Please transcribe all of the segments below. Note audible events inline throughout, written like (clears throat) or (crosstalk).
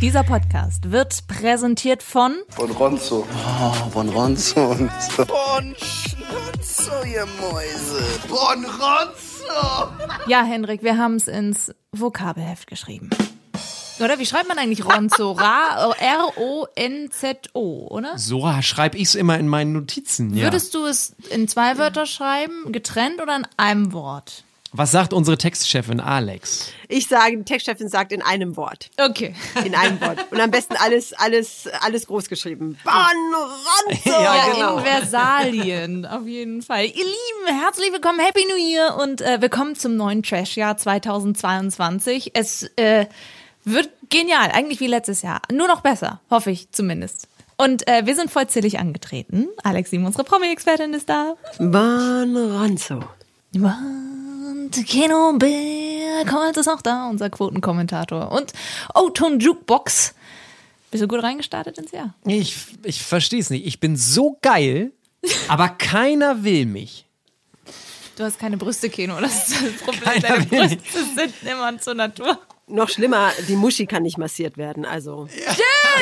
Dieser Podcast wird präsentiert von Bonronzo. Oh, Bonronzo. Und so. Bon Schnutzo, ihr Mäuse. Bonronzo. Ja, Henrik, wir haben es ins Vokabelheft geschrieben. Oder wie schreibt man eigentlich Ronzo? (laughs) R-O-N-Z-O, oder? So schreibe ich es immer in meinen Notizen. Ja. Würdest du es in zwei Wörter schreiben, getrennt oder in einem Wort? Was sagt unsere Textchefin Alex? Ich sage, die Textchefin sagt in einem Wort. Okay. In einem Wort. Und am besten alles, alles, alles groß geschrieben. (laughs) Bonronzo! Ja, Ja, genau. in Versalien, auf jeden Fall. Ihr Lieben, herzlich willkommen, Happy New Year und äh, willkommen zum neuen Trash-Jahr 2022. Es äh, wird genial, eigentlich wie letztes Jahr. Nur noch besser, hoffe ich zumindest. Und äh, wir sind vollzählig angetreten. Alex Sieben, unsere Promi-Expertin, ist da. Bonronzo. Und Keno Bergholz ist auch da, unser Quotenkommentator. Und O-Ton Jukebox. Bist du gut reingestartet ins Jahr? Ich, ich verstehe es nicht. Ich bin so geil, (laughs) aber keiner will mich. Du hast keine Brüste, Keno. Das ist das Problem. Keiner Deine Brüste sind immer zur Natur. Noch schlimmer, die Muschi kann nicht massiert werden. Also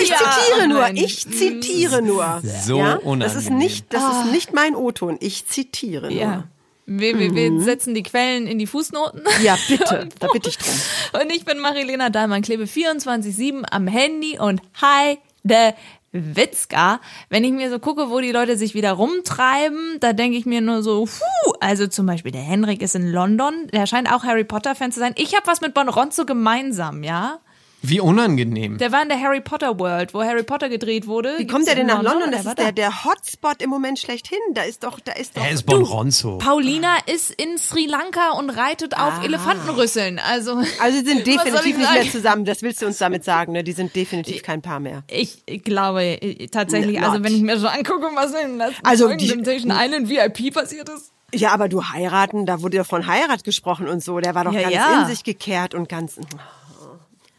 ich Ja, zitiere oh nur, ich zitiere nur. So ja? unangenehm. Das ist nicht, das ist nicht mein O-Ton. Ich zitiere nur. Ja. Wir, wir, wir setzen die Quellen in die Fußnoten. Ja, bitte. (laughs) Da bitte ich drum. Und ich bin Marilena Dahlmann, klebe 24-7 am Handy und hi, de Witzka. Wenn ich mir so gucke, wo die Leute sich wieder rumtreiben, da denke ich mir nur so, puh, also zum Beispiel der Henrik ist in London, der scheint auch Harry Potter-Fan zu sein. Ich habe was mit Bonronzo gemeinsam, ja? Wie unangenehm. Der war in der Harry Potter World, wo Harry Potter gedreht wurde. Wie kommt der denn nach London? Das ist der, der Hotspot im Moment schlechthin. Da ist doch, da ist doch. Er ist Du, Bonronzo. Paulina ist in Sri Lanka und reitet auf Elefantenrüsseln. Also, Also sie sind (laughs) ich definitiv nicht mehr zusammen. Das willst du uns damit sagen, ne? Die sind definitiv kein Paar mehr. Ich glaube äh, tatsächlich, also wenn ich mir so angucke, was in den letzten Also die- Temptation Island VIP passiert ist. Ja, aber du heiraten, da wurde ja von Heirat gesprochen und so. Der war doch Ja, ganz ja. in sich gekehrt und ganz.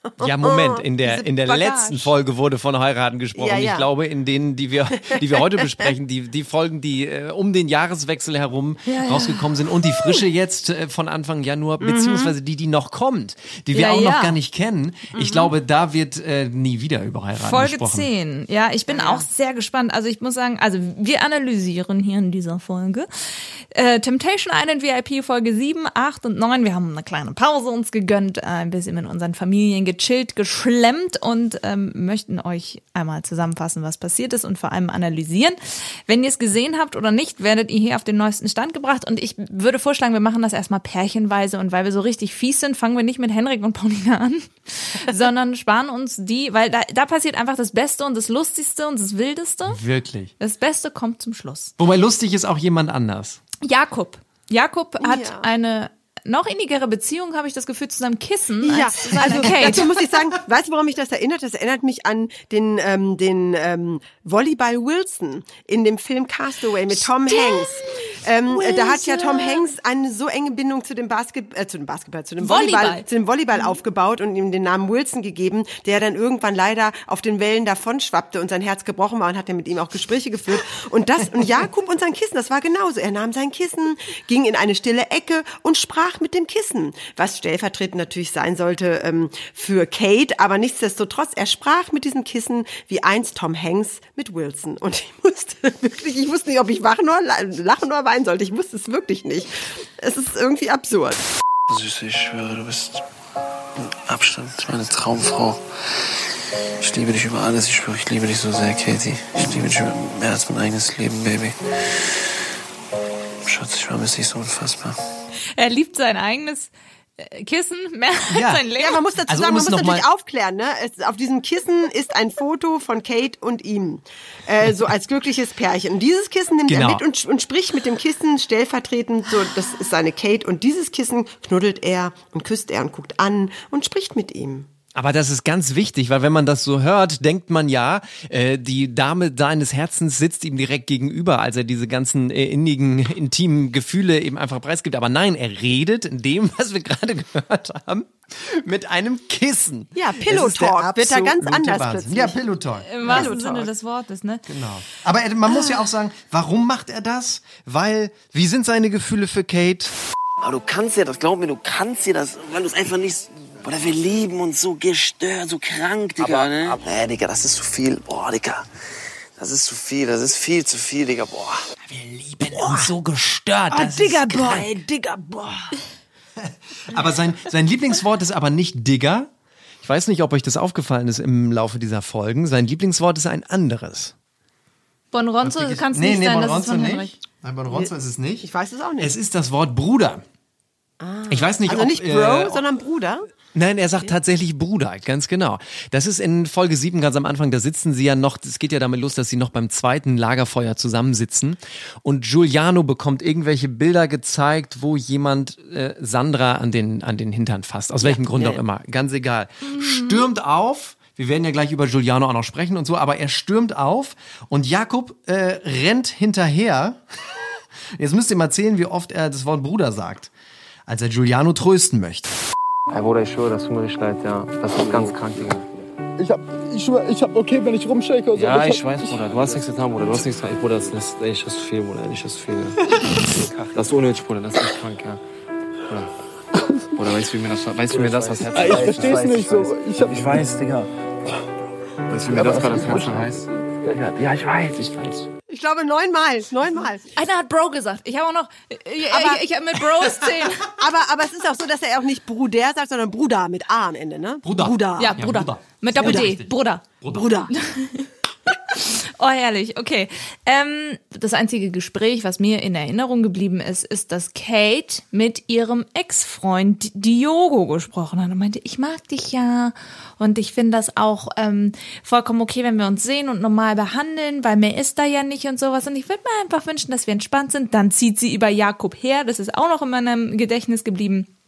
(laughs) Ja, Moment, in der, Diese in der Bagage. letzten Folge wurde von heiraten gesprochen. Ja, ja. Ich glaube, in denen, die wir, die wir heute (laughs) besprechen, die, die Folgen, die äh, um den Jahreswechsel herum rausgekommen sind und die frische jetzt äh, von Anfang Januar, beziehungsweise die, die noch kommt, die wir Ja, auch noch ja. gar nicht kennen. Ich glaube, da wird äh, nie wieder über heiraten Folge gesprochen. 10. Ja, ich bin auch sehr gespannt. Also ich muss sagen, also wir analysieren hier in dieser Folge äh, Temptation Island VIP Folge 7, 8 und 9. Wir haben eine kleine Pause uns gegönnt, äh, ein bisschen mit unseren Familien gechillt, geschlemmt und ähm, möchten euch einmal zusammenfassen, was passiert ist und vor allem analysieren. Wenn ihr es gesehen habt oder nicht, werdet ihr hier auf den neuesten Stand gebracht und ich würde vorschlagen, wir machen das erstmal pärchenweise und weil wir so richtig fies sind, fangen wir nicht mit Henrik und Paulina an, (laughs) sondern sparen uns die, weil da, da passiert einfach das Beste und das Lustigste und das Wildeste. Wirklich. Das Beste kommt zum Schluss. Wobei lustig ist auch jemand anders. Jakob. Jakob hat Ja. eine noch innigere Beziehung, habe ich das Gefühl, zu seinem Kissen Ja, als zu also Kate. dazu muss ich sagen, weißt du, woran mich das erinnert? Das erinnert mich an den, ähm, den ähm, Volleyball Wilson in dem Film Castaway mit Tom Hanks. Ähm, da hat ja Tom Hanks eine so enge Bindung zu dem Basket, äh, zu dem Basketball, zu dem Volleyball, Volleyball. zu dem Volleyball aufgebaut und ihm den Namen Wilson gegeben, der dann irgendwann leider auf den Wellen davon schwappte und sein Herz gebrochen war und hat dann mit ihm auch Gespräche geführt. Und das, und Jakob und sein Kissen, das war genauso. Er nahm sein Kissen, ging in eine stille Ecke und sprach mit dem Kissen, was stellvertretend natürlich sein sollte ähm, für Kate, aber nichtsdestotrotz, er sprach mit diesem Kissen wie einst Tom Hanks mit Wilson. Und ich musste (laughs) wirklich, ich wusste nicht, ob ich wachen oder lachen oder weinen sollte. Ich wusste es wirklich nicht. Es ist irgendwie absurd. Süße, ich schwöre, du bist mit Abstand meine Traumfrau. Ich liebe dich über alles. Ich schwöre, ich liebe dich so sehr, Katie. Ich liebe dich mehr als mein eigenes Leben, Baby. Schatz, ich vermisse dich so unfassbar. Er liebt sein eigenes äh, Kissen (laughs) mehr Ja. als sein Leben. Ja, man muss dazu Also, sagen, man muss natürlich aufklären. Ne? Es, auf diesem Kissen ist ein Foto von Kate und ihm, äh, so als glückliches Pärchen. Und dieses Kissen nimmt Genau. er mit und, und spricht mit dem Kissen stellvertretend. So, das ist seine Kate. Und dieses Kissen knuddelt er und küsst er und guckt an und spricht mit ihm. Aber das ist ganz wichtig, weil wenn man das so hört, denkt man ja, äh, die Dame seines Herzens sitzt ihm direkt gegenüber, als er diese ganzen äh, innigen, intimen Gefühle eben einfach preisgibt. Aber nein, er redet in dem, (laughs) was wir gerade gehört haben, mit einem Kissen. Ja, Das Pillow Talk wird da ganz anders Wahnsinn. plötzlich. Ja, Pillow Talk. Im wahrsten Sinne des Wortes, ne? Genau. Aber er- man muss ja auch sagen, warum macht er das? Weil, wie sind seine Gefühle für Kate? Aber du kannst ja das, glaub mir, du kannst ja das, weil du es einfach nicht. Oder wir lieben uns so gestört, so krank, Digga, ne? Nee, Digga, das ist zu viel. Boah, Digga. Das ist zu viel, das ist viel zu viel, Digga, boah. Wir lieben uns so gestört. Ah, Das Digga, ist boah, ey, Digga, boah. (laughs) Aber sein, sein Lieblingswort ist aber nicht Digger. Ich weiß nicht, ob euch das aufgefallen ist im Laufe dieser Folgen. Sein Lieblingswort ist ein anderes. Bonronzo kann es nicht sein, das ist von Henrik. Nein, Bonronzo ist es nicht. Ich weiß es auch nicht. Es ist das Wort Bruder. Ich weiß nicht, also ob, nicht Bro, äh, sondern Bruder. Nein, er sagt tatsächlich Bruder, ganz genau. Das ist in Folge 7 ganz am Anfang, da sitzen sie ja noch, es geht ja damit los, dass sie noch beim zweiten Lagerfeuer zusammensitzen und Giuliano bekommt irgendwelche Bilder gezeigt, wo jemand äh, Sandra an den, an den Hintern fasst. Aus welchem Grund ja, auch ja. immer, ganz egal. Stürmt auf, wir werden ja gleich über Giuliano auch noch sprechen und so, aber er stürmt auf und Jakob äh, rennt hinterher. (laughs) Jetzt müsst ihr mal zählen, wie oft er das Wort Bruder sagt, als er Giuliano trösten möchte. Ey, Bruder, ich schwöre, das tut mir richtig leid, ja. Das ist ganz krank, Digga. Ich hab, ich schwör, ich hab okay, wenn ich rumshake oder so. Ja, ich hab- weiß, Bruder. Du hast nichts getan, Bruder. Du hast nichts getan. Bruder, das, das, ey, ich hast zu viel, Bruder. Ich hast zu viel. Ja. Das ist unnötig, Bruder. Das ist echt krank, ja. Bruder, Bruder weißt du, wie mir das, weißt, du, wie mir das das Herz Ich versteh's nicht so. Ich hab, Ich weiß, Digga. Weißt du, wie mir das gerade das Herz schon heißt? Ja, ich weiß, ich weiß. Ich glaube neunmal, neunmal. Einer hat Bro gesagt. Ich habe auch noch, ich, Aber- ich, ich habe mit Bros (laughs) zehn. Aber, aber es ist auch so, dass er auch nicht Bruder sagt, sondern Bruder mit A am Ende, ne? Bruder. Bruder. Ja, Bruder. Bruder. Mit Doppel-D. Bruder. Bruder. (laughs) Oh, herrlich, okay. Ähm, das einzige Gespräch, was mir in Erinnerung geblieben ist, ist, dass Kate mit ihrem Ex-Freund Diogo gesprochen hat und meinte, ich mag dich ja und ich finde das auch ähm, vollkommen okay, wenn wir uns sehen und normal behandeln, weil mehr ist da ja nicht und sowas. Und ich würde mir einfach wünschen, dass wir entspannt sind. Dann zieht sie über Jakob her, das ist auch noch in meinem Gedächtnis geblieben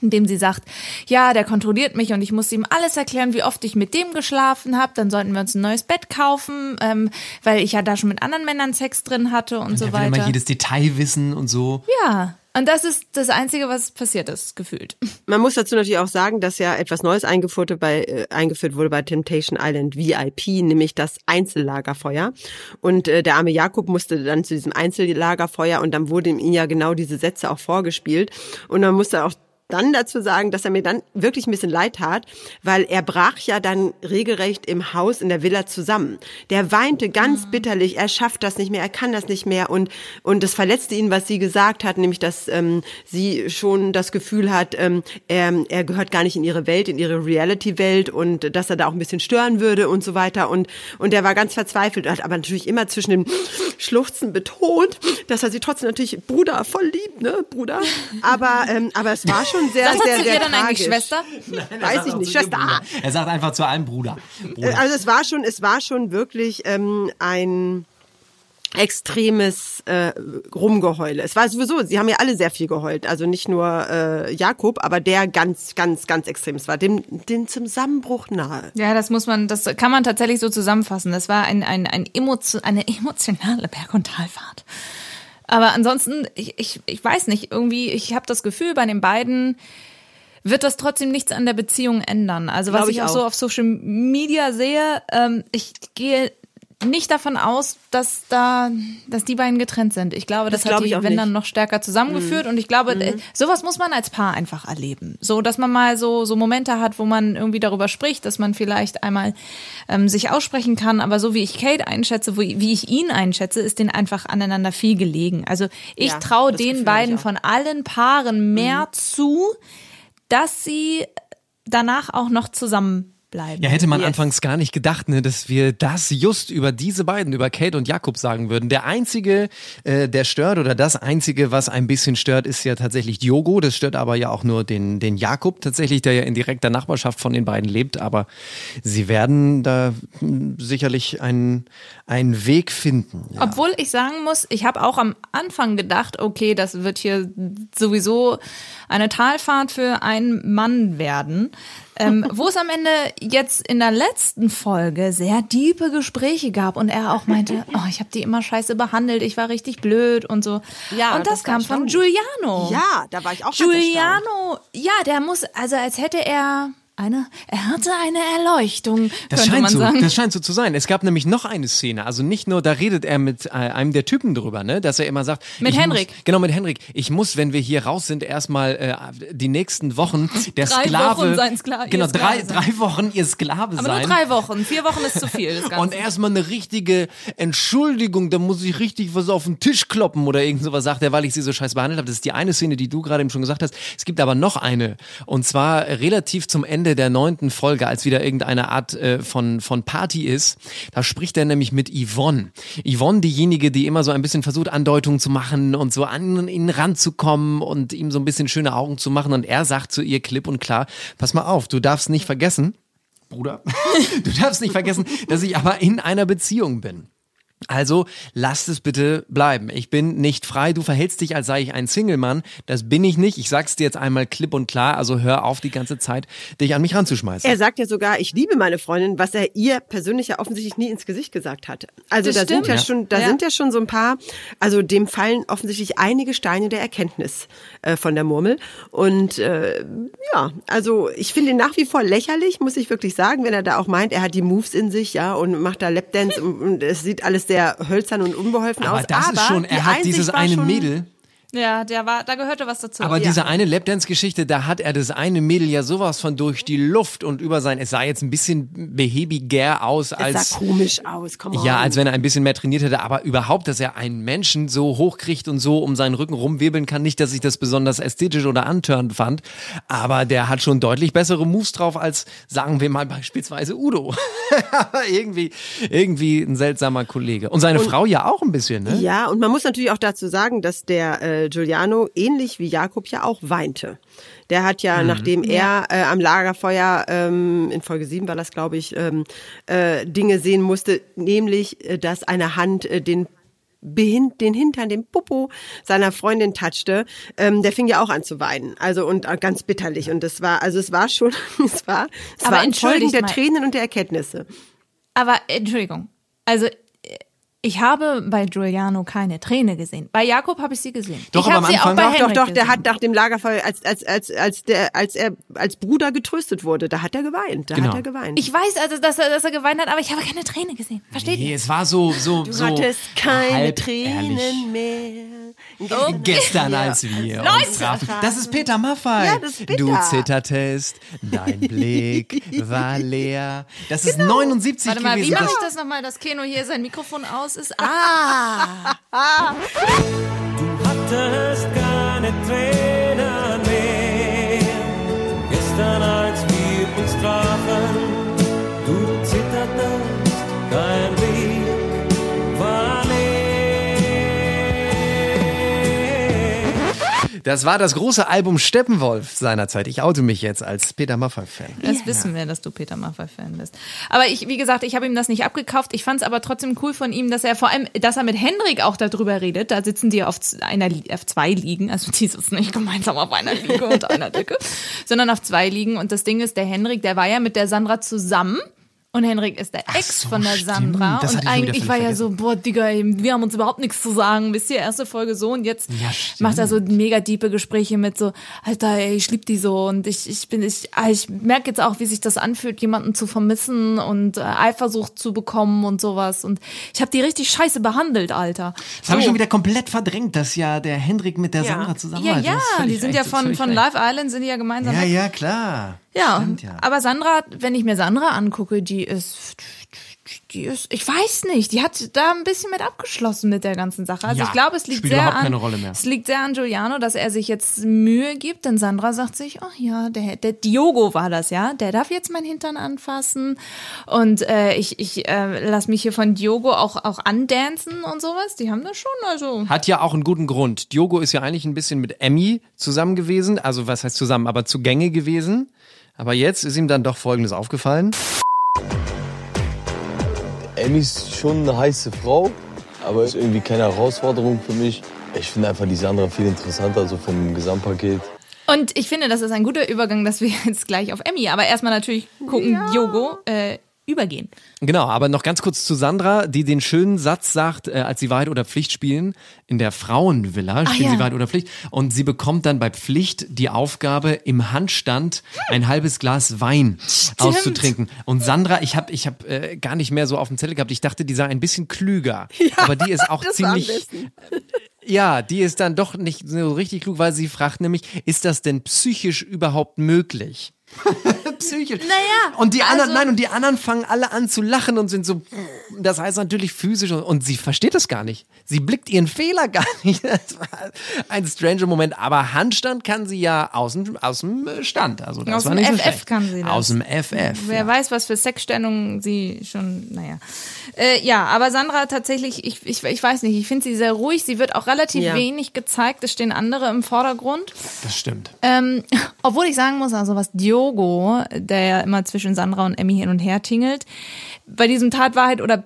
indem sie sagt, ja, der kontrolliert mich und ich muss ihm alles erklären, wie oft ich mit dem geschlafen habe. Dann sollten wir uns ein neues Bett kaufen, ähm, weil ich ja da schon mit anderen Männern Sex drin hatte und, so er will immer weiter. jedes Detail wissen und so. Ja, und das ist das Einzige, was passiert ist, gefühlt. (laughs) Man muss dazu natürlich auch sagen, dass ja etwas Neues eingeführt, bei, äh, eingeführt wurde bei Temptation Island VIP, nämlich das Einzellagerfeuer. Und äh, der arme Jakob musste dann zu diesem Einzellagerfeuer und dann wurden ihm ja genau diese Sätze auch vorgespielt. Und man musste auch dann dazu sagen, dass er mir dann wirklich ein bisschen leid tat, weil er brach ja dann regelrecht im Haus in der Villa zusammen. Der weinte ganz bitterlich, er schafft das nicht mehr, er kann das nicht mehr. Und und das verletzte ihn, was sie gesagt hat, nämlich dass ähm, sie schon das Gefühl hat, ähm, er, er gehört gar nicht in ihre Welt, in ihre Reality-Welt und dass er da auch ein bisschen stören würde und so weiter. Und und er war ganz verzweifelt, hat aber natürlich immer zwischen den Schluchzen betont, dass er sie trotzdem natürlich Bruder voll liebt, ne Bruder, (laughs) aber ähm, aber es war schon sehr Was hat sehr zu sehr dir dann eigentlich, tragisch. Schwester? Weiß ich nicht, Schwester. Er sagt einfach zu allem Bruder. Bruder. Also es war schon, es war schon wirklich ähm, ein extremes äh, Rumgeheule. Es war sowieso, sie haben ja alle sehr viel geheult. Also nicht nur äh, Jakob, aber der ganz, ganz, ganz extrem. Es war dem, dem zum Zusammenbruch nahe. Ja, das muss man, das kann man tatsächlich so zusammenfassen. Das war ein, ein, ein Emotio, eine emotionale Berg- und Talfahrt. Aber ansonsten, ich, ich, ich weiß nicht, irgendwie, ich habe das Gefühl, bei den beiden wird das trotzdem nichts an der Beziehung ändern. Also was Glaub ich, auch so auf Social Media sehe, ähm, ich gehe nicht davon aus, dass da, dass die beiden getrennt sind. Ich glaube, das, Das hat glaub die, ich auch wenn dann nicht. Mhm. noch stärker zusammengeführt. Und ich glaube, äh, sowas muss man als Paar einfach erleben. So, dass man mal so, so Momente hat, wo man irgendwie darüber spricht, dass man vielleicht einmal ähm, sich aussprechen kann. Aber so wie ich Kate einschätze, wo, wie ich ihn einschätze, ist denen einfach aneinander viel gelegen. Also ich Ja, traue den Gefühl beiden von allen Paaren mehr zu, dass sie danach auch noch zusammen bleiben. Ja, hätte man Yes. anfangs gar nicht gedacht, ne, dass wir das just über diese beiden, über Kate und Jakob sagen würden. Der einzige, äh, der stört oder das einzige, was ein bisschen stört, ist ja tatsächlich Diogo. Das stört aber ja auch nur den, den Jakob tatsächlich, der ja in direkter Nachbarschaft von den beiden lebt. Aber sie werden da hm, sicherlich einen, einen Weg finden. Ja. Obwohl ich sagen muss, ich habe auch am Anfang gedacht, okay, das wird hier sowieso eine Talfahrt für einen Mann werden. Ähm, (laughs) wo es am Ende jetzt in der letzten Folge sehr tiefe Gespräche gab und er auch meinte, (laughs) oh, ich habe die immer scheiße behandelt, ich war richtig blöd und so. Ja, und das, das kam von. Giuliano. Ja, da war ich auch erstaunt. Giuliano, ja, der muss, also als hätte er eine, er hatte eine Erleuchtung, Das könnte scheint, man so, sagen. das scheint so zu sein. Es gab nämlich noch eine Szene. Also nicht nur, da redet er mit äh, einem der Typen drüber, ne? dass er immer sagt. Mit Henrik. Muss, genau, mit Henrik. Ich muss, wenn wir hier raus sind, erstmal äh, die nächsten Wochen (laughs) der Drei Sklave. Wochen sein Skla- Genau, drei, Sklave sein. drei Wochen ihr Sklave Aber sein. nur drei Wochen, vier Wochen ist zu viel. Das (laughs) Ganze. Und erstmal eine richtige Entschuldigung, da muss ich richtig was auf den Tisch kloppen oder irgend sowas sagt er, weil ich sie so scheiß behandelt habe. Das ist die eine Szene, die du gerade eben schon gesagt hast. Es gibt aber noch eine. Und zwar relativ zum Ende der neunten Folge, als wieder irgendeine Art äh, von, von Party ist. Da spricht er nämlich mit Yvonne. Yvonne, diejenige, die immer so ein bisschen versucht, Andeutungen zu machen und so an ihn ranzukommen und ihm so ein bisschen schöne Augen zu machen. Und er sagt zu ihr klipp und klar, pass mal auf, du darfst nicht vergessen, Bruder, (laughs) du darfst nicht vergessen, dass ich aber in einer Beziehung bin. Also lasst es bitte bleiben. Ich bin nicht frei. Du verhältst dich, als sei ich ein Single-Mann. Das bin ich nicht. Ich sag's dir jetzt einmal klipp und klar. Also hör auf, die ganze Zeit dich an mich ranzuschmeißen. Er sagt ja sogar, ich liebe meine Freundin, was er ihr persönlich ja offensichtlich nie ins Gesicht gesagt hat. Also Das da sind stimmt. ja Ja. schon, da Ja. sind ja schon so ein paar, also dem fallen offensichtlich einige Steine der Erkenntnis äh, von der Murmel. Und äh, ja, also ich finde ihn nach wie vor lächerlich, muss ich wirklich sagen, wenn er da auch meint, er hat die Moves in sich, ja, und macht da Lapdance und, und es sieht alles sehr hölzern und unbeholfen aber aus. das aber ist schon, er hat dieses eine Mädel. Ja, der war, da gehörte was dazu. Aber ja. diese eine Lapdance-Geschichte, da hat er das eine Mädel ja sowas von durch die Luft und über sein, es sah jetzt ein bisschen behäbiger aus Es als. sah komisch aus, komm Ja, als wenn er ein bisschen mehr trainiert hätte, aber überhaupt, dass er einen Menschen so hochkriegt und so um seinen Rücken rumwirbeln kann, nicht, dass ich das besonders ästhetisch oder antörend fand, aber der hat schon deutlich bessere Moves drauf als, sagen wir mal, beispielsweise Udo. (laughs) aber irgendwie, irgendwie ein seltsamer Kollege. Und seine Frau ja auch ein bisschen, ne? Ja, und man muss natürlich auch dazu sagen, dass der äh, Giuliano ähnlich wie Jakob ja auch weinte. Der hat Mhm. ja, nachdem er äh, am Lagerfeuer ähm, in Folge 7 war das, glaube ich, ähm, äh, Dinge sehen musste, nämlich, äh, dass eine Hand äh, den den Hintern, den Popo seiner Freundin touchte, ähm, der fing ja auch an zu weinen. Also und äh, ganz bitterlich. Und das war, also es war schon, (laughs) es war, es Aber war ein Folgen der mal. Tränen und der Erkenntnisse. Aber Entschuldigung, also äh, ich habe bei Giuliano keine Träne gesehen. Bei Jakob habe ich sie gesehen. Doch, ich aber habe am sie auch Anfang- bei Doch, doch, doch, der gesehen. hat nach dem Lagerfeuer, als, als, als, als, der, als er als Bruder getröstet wurde, da hat er geweint. Da Genau. hat er geweint. Ich weiß also, dass er, dass er geweint hat, aber ich habe keine Träne gesehen. Versteht Nee, ihr? es war so, so, du so. hattest keine Tränen ehrlich. mehr. Gestern, als wir uns trafen. Das ist Peter Maffay. Ja, das ist Peter. Du zittertest, dein Blick war leer. Das ist 79 Warte mal, wie gewesen. mache Das- ich das nochmal, dass Keno hier sein Mikrofon aus ist? Ah! (laughs) hattest keine Tränen Das war das große Album Steppenwolf seinerzeit. Ich oute mich jetzt als Peter Maffay-Fan. Das wissen wir, dass du Peter Maffay-Fan bist. Aber ich, wie gesagt, ich habe ihm das nicht abgekauft. Ich fand es aber trotzdem cool von ihm, dass er vor allem, dass er mit Henrik auch darüber redet. Da sitzen die auf einer, auf zwei Liegen. Also die sitzen nicht gemeinsam auf einer Liege und einer Decke, sondern auf zwei Liegen. Und das Ding ist, der Henrik, der war ja mit der Sandra zusammen. Und Henrik ist der Ex so, von der. Sandra. Und ich eigentlich war völlig ja so, boah, Digga, wir haben uns überhaupt nichts zu sagen. Wisst ihr, erste Folge so und jetzt Ja, macht er so mega diepe Gespräche mit so, Alter, ey, ich lieb die so und ich, ich bin, ich, ah, ich merke jetzt auch, wie sich das anfühlt, jemanden zu vermissen und äh, Eifersucht zu bekommen und sowas. Und ich habe die richtig scheiße behandelt, Alter. Das habe ich So. schon wieder komplett verdrängt, dass ja der Hendrik mit der Ja. Sandra zusammen Ja, ja, die sind ja von, von. Live Island, sind die ja gemeinsam. Ja, weg. ja, klar. Ja, Stimmt, ja. aber Sandra, wenn ich mir Sandra angucke, die ist die ist, ich weiß nicht, die hat da ein bisschen mit abgeschlossen mit der ganzen Sache. Also Ja, ich glaube, es liegt sehr an, es liegt sehr an Giuliano, dass er sich jetzt Mühe gibt, denn Sandra sagt sich, ach ja, der, der Diogo war das, ja, der darf jetzt mein Hintern anfassen und äh, ich, ich äh, lass mich hier von Diogo auch, auch andancen und sowas. Die haben das schon, also. Hat ja auch einen guten Grund. Diogo ist ja eigentlich ein bisschen mit Emmy zusammen gewesen. Also was heißt zusammen, aber zugänge gewesen. Aber jetzt ist ihm dann doch Folgendes aufgefallen. Emmy ist schon eine heiße Frau, aber ist irgendwie keine Herausforderung für mich. Ich finde einfach die Sandra viel interessanter, so vom Gesamtpaket. Und ich finde, das ist ein guter Übergang, dass wir (laughs) jetzt gleich auf Emmy, aber erstmal natürlich gucken, Diogo, äh, übergehen. Genau, aber noch ganz kurz zu Sandra, die den schönen Satz sagt, äh, als sie Wahrheit oder Pflicht spielen, in der Frauenvilla spielen ja. sie Wahrheit oder Pflicht und sie bekommt dann bei Pflicht die Aufgabe, im Handstand ein halbes Glas Wein auszutrinken. Und Sandra, ich habe ich hab, äh, gar nicht mehr so auf dem Zettel gehabt, ich dachte, die sei ein bisschen klüger, (laughs) aber die ist auch ziemlich... besten. Ja, die ist dann doch nicht so richtig klug, weil sie fragt nämlich, ist das denn psychisch überhaupt möglich? (laughs) psychisch. Naja, Und die anderen, also- nein, und die anderen fangen alle an zu lachen und sind so, das heißt natürlich physisch und, und sie versteht es gar nicht. Sie blickt ihren Fehler gar (laughs) nicht. Das war ein stranger Moment, aber Handstand kann sie ja aus dem, aus dem Stand. Also das Aus war dem nicht so FF schlecht. kann sie das. Aus dem FF. Wer ja. weiß, was für Sexstellungen sie schon, naja. Äh, ja, aber Sandra tatsächlich, ich, ich, ich weiß nicht, ich finde sie sehr ruhig. Sie wird auch relativ Ja. wenig gezeigt. Es stehen andere im Vordergrund. Das stimmt. Ähm, (laughs) obwohl ich sagen muss, also was Diogo, der ja immer zwischen Sandra und Emmy hin und her tingelt, bei diesem Tatwahrheit oder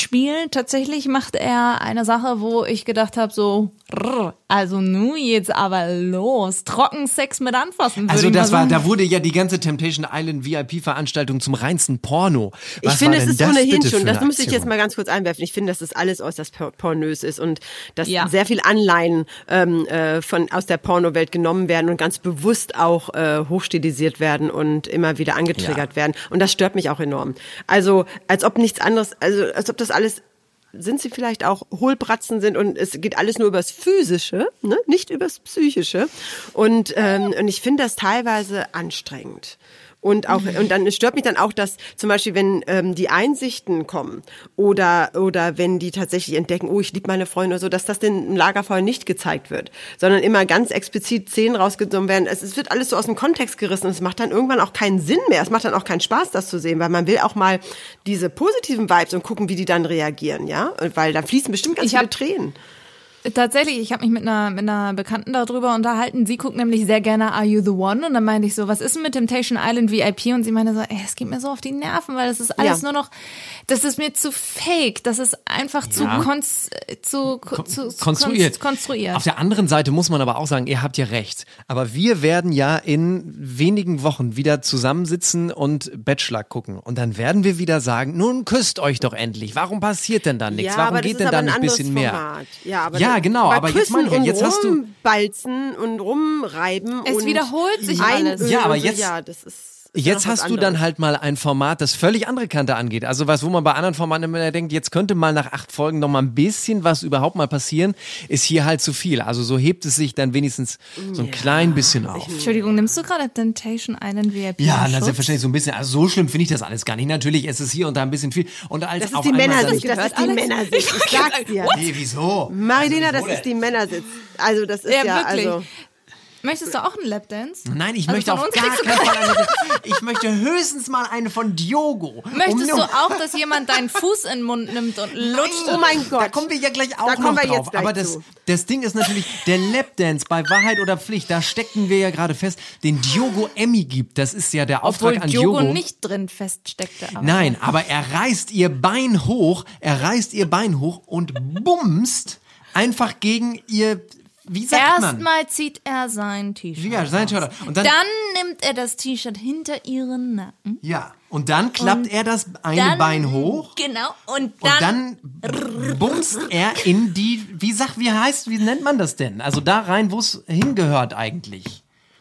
Pflichtspiel tatsächlich macht er eine Sache, wo ich gedacht habe, so, rrr, also nu jetzt aber los, Trockensex mit anfassen. Also ich das war, da wurde ja die ganze Temptation Island VIP-Veranstaltung zum reinsten Porno. Ich Was finde, war es ist ohnehin schon, das muss ich jetzt mal ganz kurz einwerfen. Ich finde, dass das alles äußerst por- pornös ist und dass Ja. sehr viel Anleihen ähm, äh, von aus der Pornowelt genommen werden und ganz bewusst auch äh, hochstilisiert werden und immer wieder angetriggert werden. Und das stört mich auch enorm. Also als ob nichts anderes, also als ob das alles sind sie vielleicht auch Hohlbratzen sind und es geht alles nur übers Physische, ne? nicht übers Psychische. Und, ähm, und ich finde das teilweise anstrengend. Und auch, und dann stört mich dann auch, dass zum Beispiel, wenn ähm, die Einsichten kommen oder oder wenn die tatsächlich entdecken, oh, ich liebe meine Freunde oder so, dass das den im Lagerfeuer nicht gezeigt wird, sondern immer ganz explizit Szenen rausgenommen werden. Es, es wird alles so aus dem Kontext gerissen und es macht dann irgendwann auch keinen Sinn mehr. Es macht dann auch keinen Spaß, das zu sehen, weil man will auch mal diese positiven Vibes und gucken, wie die dann reagieren, ja, Und weil da fließen bestimmt ganz Ich viele Tränen. Tatsächlich, ich habe mich mit einer, mit einer Bekannten darüber unterhalten. Sie guckt nämlich sehr gerne Are You the One? Und dann meinte ich so, was ist denn mit Temptation Island VIP? Und sie meinte so, ey, es geht mir so auf die Nerven, weil das ist alles Ja. nur noch, das ist mir zu fake. Das ist einfach zu, Ja. konz, zu, zu, zu konstruiert. konst- konstruiert. Auf der anderen Seite muss man aber auch sagen, ihr habt ja recht. Aber wir werden ja in wenigen Wochen wieder zusammensitzen und Bachelor gucken. Und dann werden wir wieder sagen, nun küsst euch doch endlich. Warum passiert denn da nichts? Ja, Warum geht denn da ein nicht ein bisschen mehr? Format. Ja, aber Ja, dann- genau, bei aber jetzt meine ich ja, und jetzt hast du- rumbalzen und rumreiben Es und wiederholt sich alles. Ja, aber jetzt- ja, das ist Jetzt hast du dann halt mal ein Format, das völlig andere Kante angeht. Also was, wo man bei anderen Formaten immer denkt, jetzt könnte mal nach acht Folgen noch mal ein bisschen was überhaupt mal passieren, ist hier halt zu viel. Also so hebt es sich dann wenigstens so ein klein bisschen auf. Entschuldigung, nimmst du gerade Temptation Island VIP? Ja, na, Schutz? selbstverständlich so ein bisschen. Also so schlimm finde ich das alles gar nicht. Natürlich ist es hier und da ein bisschen viel. Und als Das ist die Männersicht, das ist die? Männersicht. (laughs) Ich sag's dir. Nee, wieso? Marilena, das Also, wo ist die Männersicht. Also das ist Ja, ja, wirklich. also Möchtest du auch einen Lapdance? Nein, ich Also möchte auf gar keinen (laughs) Fall eine. Ich möchte höchstens mal eine von Diogo. Möchtest Um- du auch, dass jemand deinen Fuß in den Mund nimmt und lutscht? Oh mein Gott. Da kommen wir ja gleich auch Da noch wir drauf. Aber das, zu. das Ding ist natürlich, der Lapdance bei Wahrheit oder Pflicht, da steckten wir ja gerade fest, den Diogo Emmy gibt. Das ist ja der Auftrag Obwohl an Diogo Diogo. nicht drin feststeckte. Aber Nein, aber er reißt ihr Bein hoch, er reißt ihr Bein hoch und bumst einfach gegen ihr, wie sagt man? Erstmal zieht er sein T-Shirt. Ja, sein. T-Shirt. Und dann- dann, nimmt er das T-Shirt hinter ihren Nacken. Ja, und dann klappt Und er das eine dann, Bein hoch. Genau. Und Und dann, dann bumst er in die, wie sagt, wie heißt, wie nennt man das denn? Also da rein, wo es hingehört eigentlich.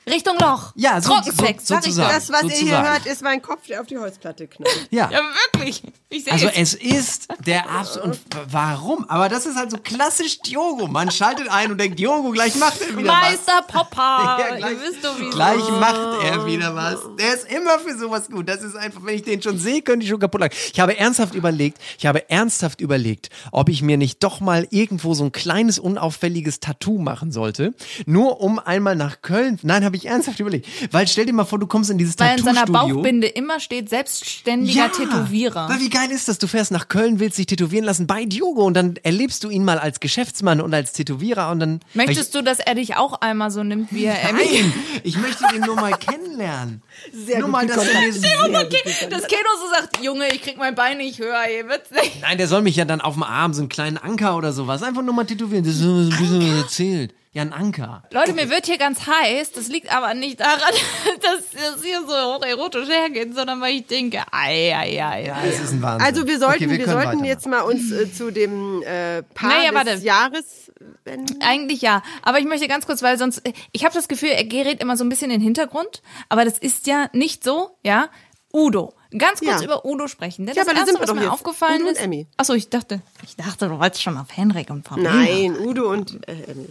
Richtung Loch. Ja, so- Trockensex, so- sag ich sozusagen. Das, was ihr hier sozusagen. hört, ist mein Kopf, der auf die Holzplatte knallt. Ja. Ja, wirklich. Ich sehe Also es. ist der Abs und warum? Aber das ist halt so klassisch Diogo. Man schaltet ein und denkt, Diogo, gleich macht er wieder Meister Popper. (laughs) Ja, gleich- Ihr wisst doch, wie was. Gleich macht er wieder was. Der ist immer für sowas gut. Das ist einfach, wenn ich den schon sehe, könnte ich schon kaputt lachen. Ich habe ernsthaft überlegt, ich habe ernsthaft überlegt, ob ich mir nicht doch mal irgendwo so ein kleines, unauffälliges Tattoo machen sollte. Nur um einmal nach Köln. Nein, habe ich ernsthaft überlegt. Weil stell dir mal vor, du kommst in dieses Weil in seiner Tattoo-Studio. Bauchbinde immer steht selbstständiger Tätowierer. Weil wie geil ist das? Du fährst nach Köln, willst dich tätowieren lassen bei Diogo und dann erlebst du ihn mal als Geschäftsmann und als Tätowierer und dann. Möchtest du, dass er dich auch einmal so nimmt, wie er Emmy? Nein, ich möchte den nur mal kennenlernen. Sehr nur gut mal, dass er mir. (laughs) Das Keno so sagt, Junge, ich krieg mein Bein nicht höher, ihr wird's nicht. Nein, der soll mich ja dann auf dem Arm, so einen kleinen Anker oder sowas, einfach nur mal tätowieren. Das ist so ein bisschen was erzählt. Ja, ein Anker. Leute, mir wird hier ganz heiß. Das liegt aber nicht daran, (laughs) dass das hier so hocherotisch hergeht, sondern weil ich denke, ei, ei, ei, Ja, es ist ein Wahnsinn. Also wir sollten, Okay, wir, können sollten jetzt mal uns äh, zu dem äh, Paar Naja, des warte. Jahres wenden. Eigentlich ja, aber ich möchte ganz kurz, weil sonst, ich habe das Gefühl, er gerät immer so ein bisschen in den Hintergrund, aber das ist ja nicht so, ja. Udo, ganz kurz Ja. über Udo sprechen. Denn Ja, das aber da erste, sind wir was doch mir jetzt. aufgefallen Udo und ist. Emmy. Achso, ich dachte, ich dachte, du wolltest schon auf Henrik und Pamela. Nein, Udo und äh, Emmy.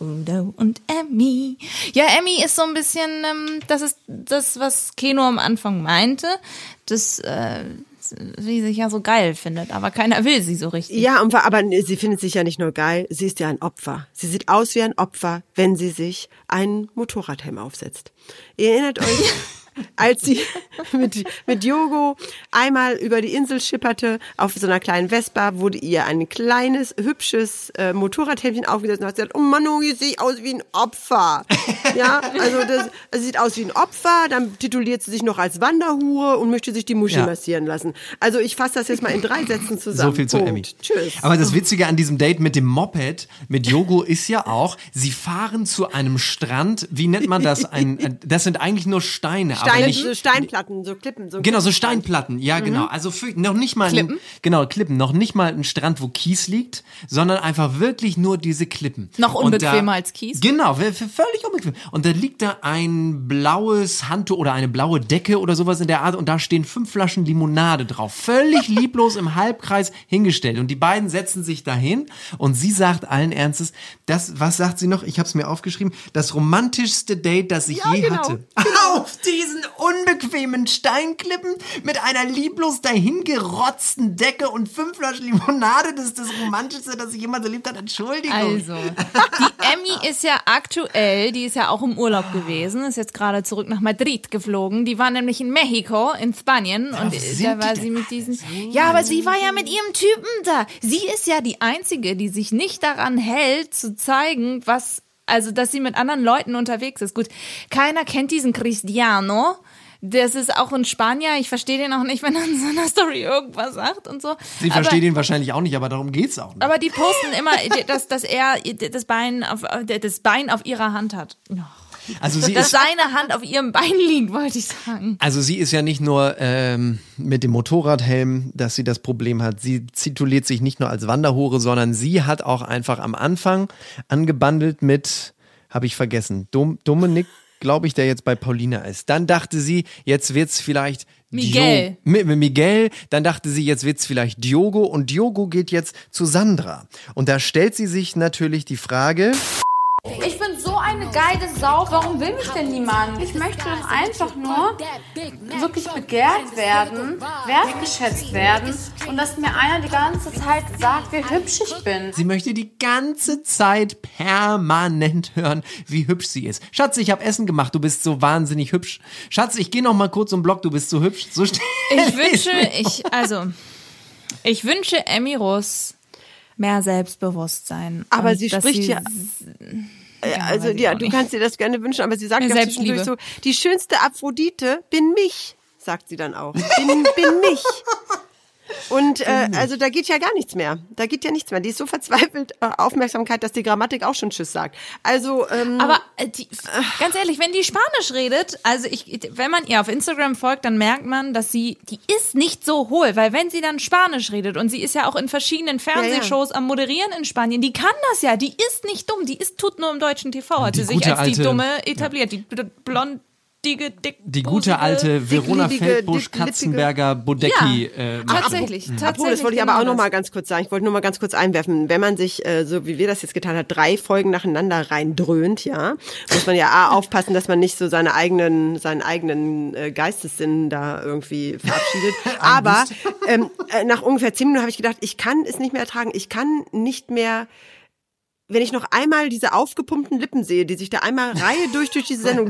Udo und Emmy. Ja, Emmy ist so ein bisschen, ähm, das ist das, was Keno am Anfang meinte, dass äh, sie sich ja so geil findet, aber keiner will sie so richtig. Ja, aber sie findet sich ja nicht nur geil, sie ist ja ein Opfer. Sie sieht aus wie ein Opfer, wenn sie sich einen Motorradhelm aufsetzt. Ihr erinnert euch, (laughs) als sie (laughs) mit, mit Yogo einmal über die Insel schipperte, auf so einer kleinen Vespa, wurde ihr ein kleines, hübsches äh, Motorradhelmchen aufgesetzt und hat gesagt, oh Mann, oh, ich sehe aus wie ein Opfer. (laughs) Ja, also das, sie sieht aus wie ein Opfer, dann tituliert sie sich noch als Wanderhure und möchte sich die Muschi Ja. massieren lassen. Also ich fasse das jetzt mal in drei Sätzen zusammen. So viel zu Punkt. Emmy. Tschüss. Aber das Witzige an diesem Date mit dem Moped, mit Yogo, ist ja auch, sie fahren zu einem Strand, wie nennt man das? Ein, ein- (laughs) das sind eigentlich nur Steine, aber Steine, nicht, so Steinplatten, so Klippen. So Genau, so. Steinplatten, ja genau. Also für, noch nicht mal Klippen? Ein, genau, Klippen, noch nicht mal ein Strand, wo Kies liegt, sondern einfach wirklich nur diese Klippen. Noch unbequemer da, als Kies? Genau, völlig unbequem. Und da liegt da ein blaues Handtuch oder eine blaue Decke oder sowas in der Art und da stehen fünf Flaschen Limonade drauf. Völlig (laughs) lieblos im Halbkreis hingestellt. Und die beiden setzen sich dahin und sie sagt allen Ernstes, das, was sagt sie noch? Ich habe es mir aufgeschrieben, das romantischste Date, das ich je genau, hatte. (laughs) Auf diesen unbequemen Steinklippen mit einer lieblos dahingerotzten Decke und fünf Flaschen Limonade. Das ist das Romantischste, das ich jemals erlebt habe. Entschuldigung. Also, die Emmy ist ja aktuell, die ist ja auch im Urlaub gewesen, ist jetzt gerade zurück nach Madrid geflogen. Die war nämlich in Mexiko, in Spanien. und sind da war sie mit diesen. Ja, aber sie war ja mit ihrem Typen da. Sie ist ja die Einzige, die sich nicht daran hält, zu zeigen, was. Also, dass sie mit anderen Leuten unterwegs ist. Gut, keiner kennt diesen Cristiano. Das ist auch ein Spanier. Ich verstehe den auch nicht, wenn er in seiner Story irgendwas sagt und so. Sie Aber- versteht ihn wahrscheinlich auch nicht, aber darum geht's auch nicht. aber die posten immer, dass, dass er das Bein, auf, das Bein auf ihrer Hand hat. Also sie Dass ist, seine Hand auf ihrem Bein liegt, wollte ich sagen. also sie ist ja nicht nur ähm, mit dem Motorradhelm, dass sie das Problem hat. Sie tituliert sich nicht nur als Wanderhure, sondern sie hat auch einfach am Anfang angebandelt mit, habe ich vergessen, Dom, Dominik, glaube ich, der jetzt bei Paulina ist. Dann dachte sie, jetzt wird's vielleicht Miguel. Dio- Mi- Mi- Miguel, dann dachte sie, jetzt wird's vielleicht Diogo und Diogo geht jetzt zu Sandra. Und da stellt sie sich natürlich die Frage, Ich bin so eine geile Sau. Warum will mich denn niemand? Ich möchte doch einfach nur wirklich begehrt werden, wertgeschätzt werden und dass mir einer die ganze Zeit sagt, wie hübsch ich bin. Sie möchte die ganze Zeit permanent hören, wie hübsch sie ist. Schatz, ich habe Essen gemacht, du bist so wahnsinnig hübsch. Schatz, ich gehe noch mal kurz um den Block, du bist so hübsch. So stell Ich wünsche, ich, also, ich wünsche Emmy Russ mehr Selbstbewusstsein. Aber sie spricht sie, ja- Äh, also weiß ich ja, du nicht. kannst dir das gerne wünschen, aber sie sagt ja zwischendurch so, die schönste Aphrodite bin mich, sagt sie dann auch. Bin, bin mich. Und äh, also da geht ja gar nichts mehr. Da geht ja nichts mehr. Die ist so verzweifelt äh, Aufmerksamkeit, dass die Grammatik auch schon Tschüss sagt. Also ähm, Aber äh, die, ganz ehrlich, wenn die Spanisch redet, also ich, wenn man ihr auf Instagram folgt, dann merkt man, dass sie, die ist nicht so hohl, weil wenn sie dann Spanisch redet und sie ist ja auch in verschiedenen Fernsehshows am Moderieren in Spanien, die kann das ja, die ist nicht dumm, die ist tut nur im deutschen TV, hat Die sie sich gute als die alte- Dumme etabliert, die bl- blondige, dick, Die gute alte Verona Feldbusch, Katzenberger, Bodecki. Ja, äh, tatsächlich, Mhm. tatsächlich. Apropos, das wollte ich aber genau auch noch das. mal ganz kurz sagen. Ich wollte nur mal ganz kurz einwerfen. Wenn man sich, äh, so wie wir das jetzt getan hat, drei Folgen nacheinander reindröhnt, ja, muss man ja A, (laughs) aufpassen, dass man nicht so seine eigenen, seinen eigenen äh, Geistessinn da irgendwie verabschiedet. (laughs) aber ähm, äh, nach ungefähr zehn Minuten habe ich gedacht, ich kann es nicht mehr ertragen. Ich kann nicht mehr wenn ich noch einmal diese aufgepumpten Lippen sehe, die sich da einmal Reihe durch durch diese Sendung,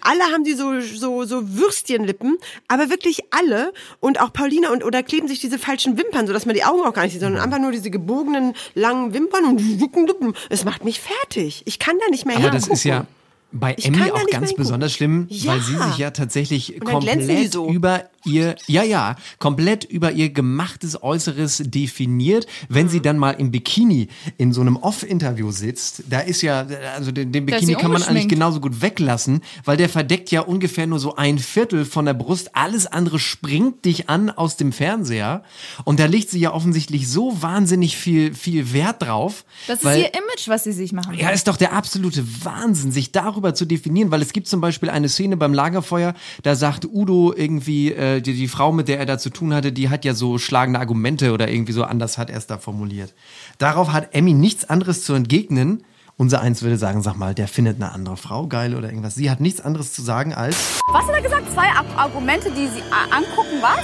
alle haben die so so so Würstchenlippen, aber wirklich alle und auch Paulina und oder kleben sich diese falschen Wimpern, so dass man die Augen auch gar nicht sieht, sondern einfach nur diese gebogenen langen Wimpern und Lippen. Es macht mich fertig. Ich kann da nicht mehr Aber das ist ja bei Ich Emmy auch ganz besonders schlimm, Ja. weil sie sich ja tatsächlich komplett so. über ihr, ja, ja, komplett über ihr gemachtes Äußeres definiert. Wenn Mhm. sie dann mal im Bikini in so einem Off-Interview sitzt, da ist ja, also den, den ist Bikini kann man eigentlich genauso gut weglassen, weil der verdeckt ja ungefähr nur so ein Viertel von der Brust. Alles andere springt dich an aus dem Fernseher. Und da legt sie ja offensichtlich so wahnsinnig viel, viel Wert drauf. Das ist weil, ihr Image, was sie sich machen. ja, ist doch der absolute Wahnsinn, sich darüber zu definieren, weil es gibt zum Beispiel eine Szene beim Lagerfeuer, da sagt Udo irgendwie, äh, die, die Frau, mit der er da zu tun hatte, die hat ja so schlagende Argumente oder irgendwie so anders hat er es da formuliert. Darauf hat Emmy nichts anderes zu entgegnen. Unser Eins würde sagen, sag mal, der findet eine andere Frau geil oder irgendwas. Sie hat nichts anderes zu sagen als, Was hat er gesagt? Zwei Ar Argumente, die sie a- angucken, was?